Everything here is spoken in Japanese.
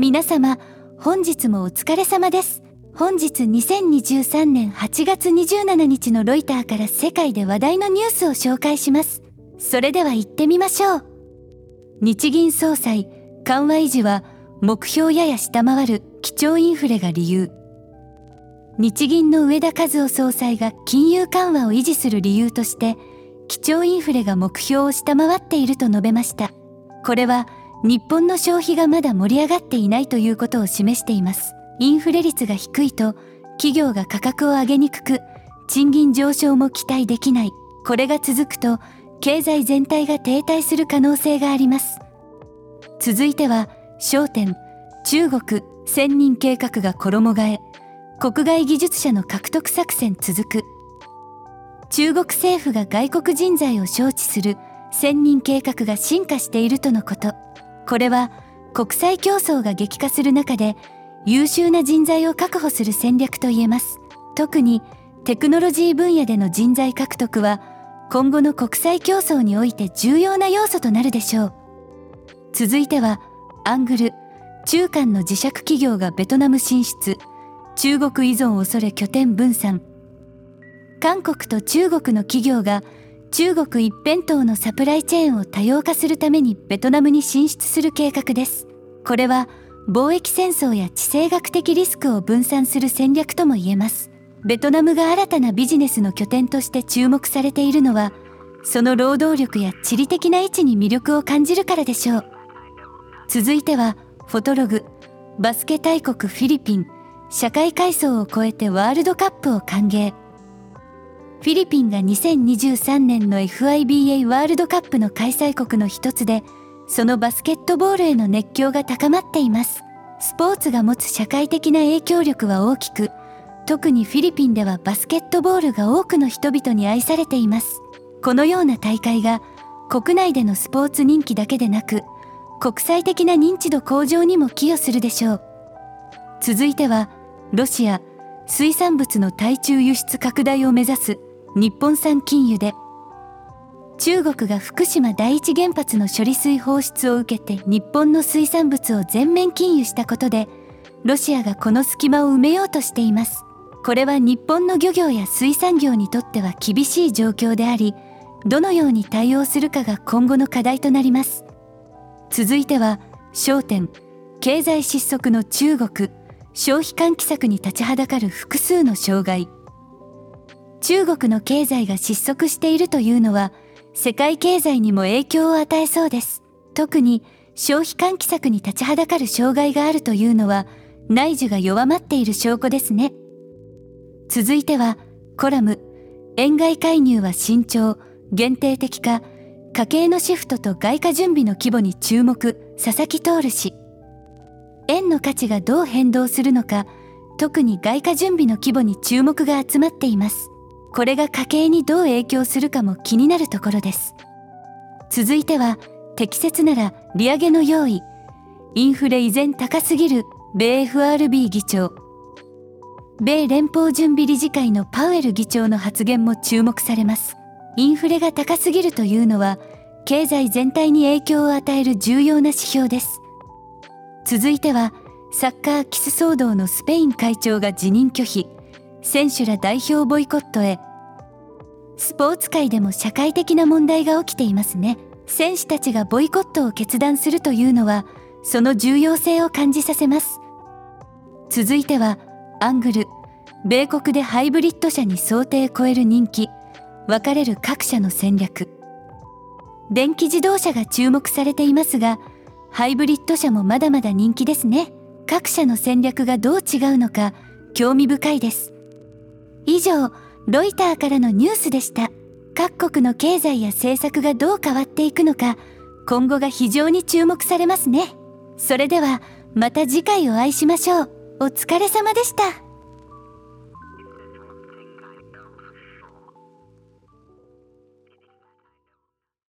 皆様、本日もお疲れ様です。本日2023年8月27日のロイターから世界で話題のニュースを紹介します。それでは行ってみましょう。日銀総裁、緩和維持は目標やや下回る基調インフレが理由。日銀の上田和夫総裁が金融緩和を維持する理由として、基調インフレが目標を下回っていると述べました。これは日本の消費がまだ盛り上がっていないということを示しています。インフレ率が低いと企業が価格を上げにくく賃金上昇も期待できない。これが続くと経済全体が停滞する可能性があります。続いては焦点。中国千人計画が衣替え。国外技術者の獲得作戦続く。中国政府が外国人材を招致する千人計画が進化しているとのこと。これは国際競争が激化する中で優秀な人材を確保する戦略と言えます。特にテクノロジー分野での人材獲得は今後の国際競争において重要な要素となるでしょう。続いてはアングル中間の自社企業がベトナム進出。中国依存を恐れ拠点分散。韓国と中国の企業が中国一辺倒のサプライチェーンを多様化するためにベトナムに進出する計画です。これは貿易戦争や地政学的リスクを分散する戦略とも言えます。ベトナムが新たなビジネスの拠点として注目されているのはその労働力や地理的な位置に魅力を感じるからでしょう。続いてはフォトログバスケ大国フィリピン。社会階層を超えてワールドカップを歓迎。フィリピンが2023年の FIBA ワールドカップの開催国の一つで、そのバスケットボールへの熱狂が高まっています。スポーツが持つ社会的な影響力は大きく、特にフィリピンではバスケットボールが多くの人々に愛されています。このような大会が国内でのスポーツ人気だけでなく、国際的な認知度向上にも寄与するでしょう。続いては、ロシア、水産物の対中輸出拡大を目指す日本産禁輸で中国が福島第一原発の処理水放出を受けて日本の水産物を全面禁輸したことでロシアがこの隙間を埋めようとしています。これは日本の漁業や水産業にとっては厳しい状況でありどのように対応するかが今後の課題となります。続いては焦点。経済失速の中国。消費喚起策に立ちはだかる複数の障害。中国の経済が失速しているというのは世界経済にも影響を与えそうです。特に消費喚起策に立ちはだかる障害があるというのは内需が弱まっている証拠ですね。続いてはコラム円買い介入は慎重限定的か家計のシフトと外貨準備の規模に注目佐々木徹氏円の価値がどう変動するのか特に外貨準備の規模に注目が集まっていますこれが家計にどう影響するかも気になるところです。続いては適切なら利上げの用意。インフレ依然高すぎる米 FRB 議長。米連邦準備理事会のパウエル議長の発言も注目されます。インフレが高すぎるというのは経済全体に影響を与える重要な指標です。続いてはサッカーキス騒動のスペイン会長が辞任拒否。選手ら代表ボイコットへ。スポーツ界でも社会的な問題が起きていますね。選手たちがボイコットを決断するというのはその重要性を感じさせます。続いてはアングル。米国でハイブリッド車に想定超える人気。分かれる各社の戦略。電気自動車が注目されていますがハイブリッド車もまだまだ人気ですね。各社の戦略がどう違うのか興味深いです。以上、ロイターからのニュースでした。各国の経済や政策がどう変わっていくのか、今後が非常に注目されますね。それでは、また次回お会いしましょう。お疲れ様でした。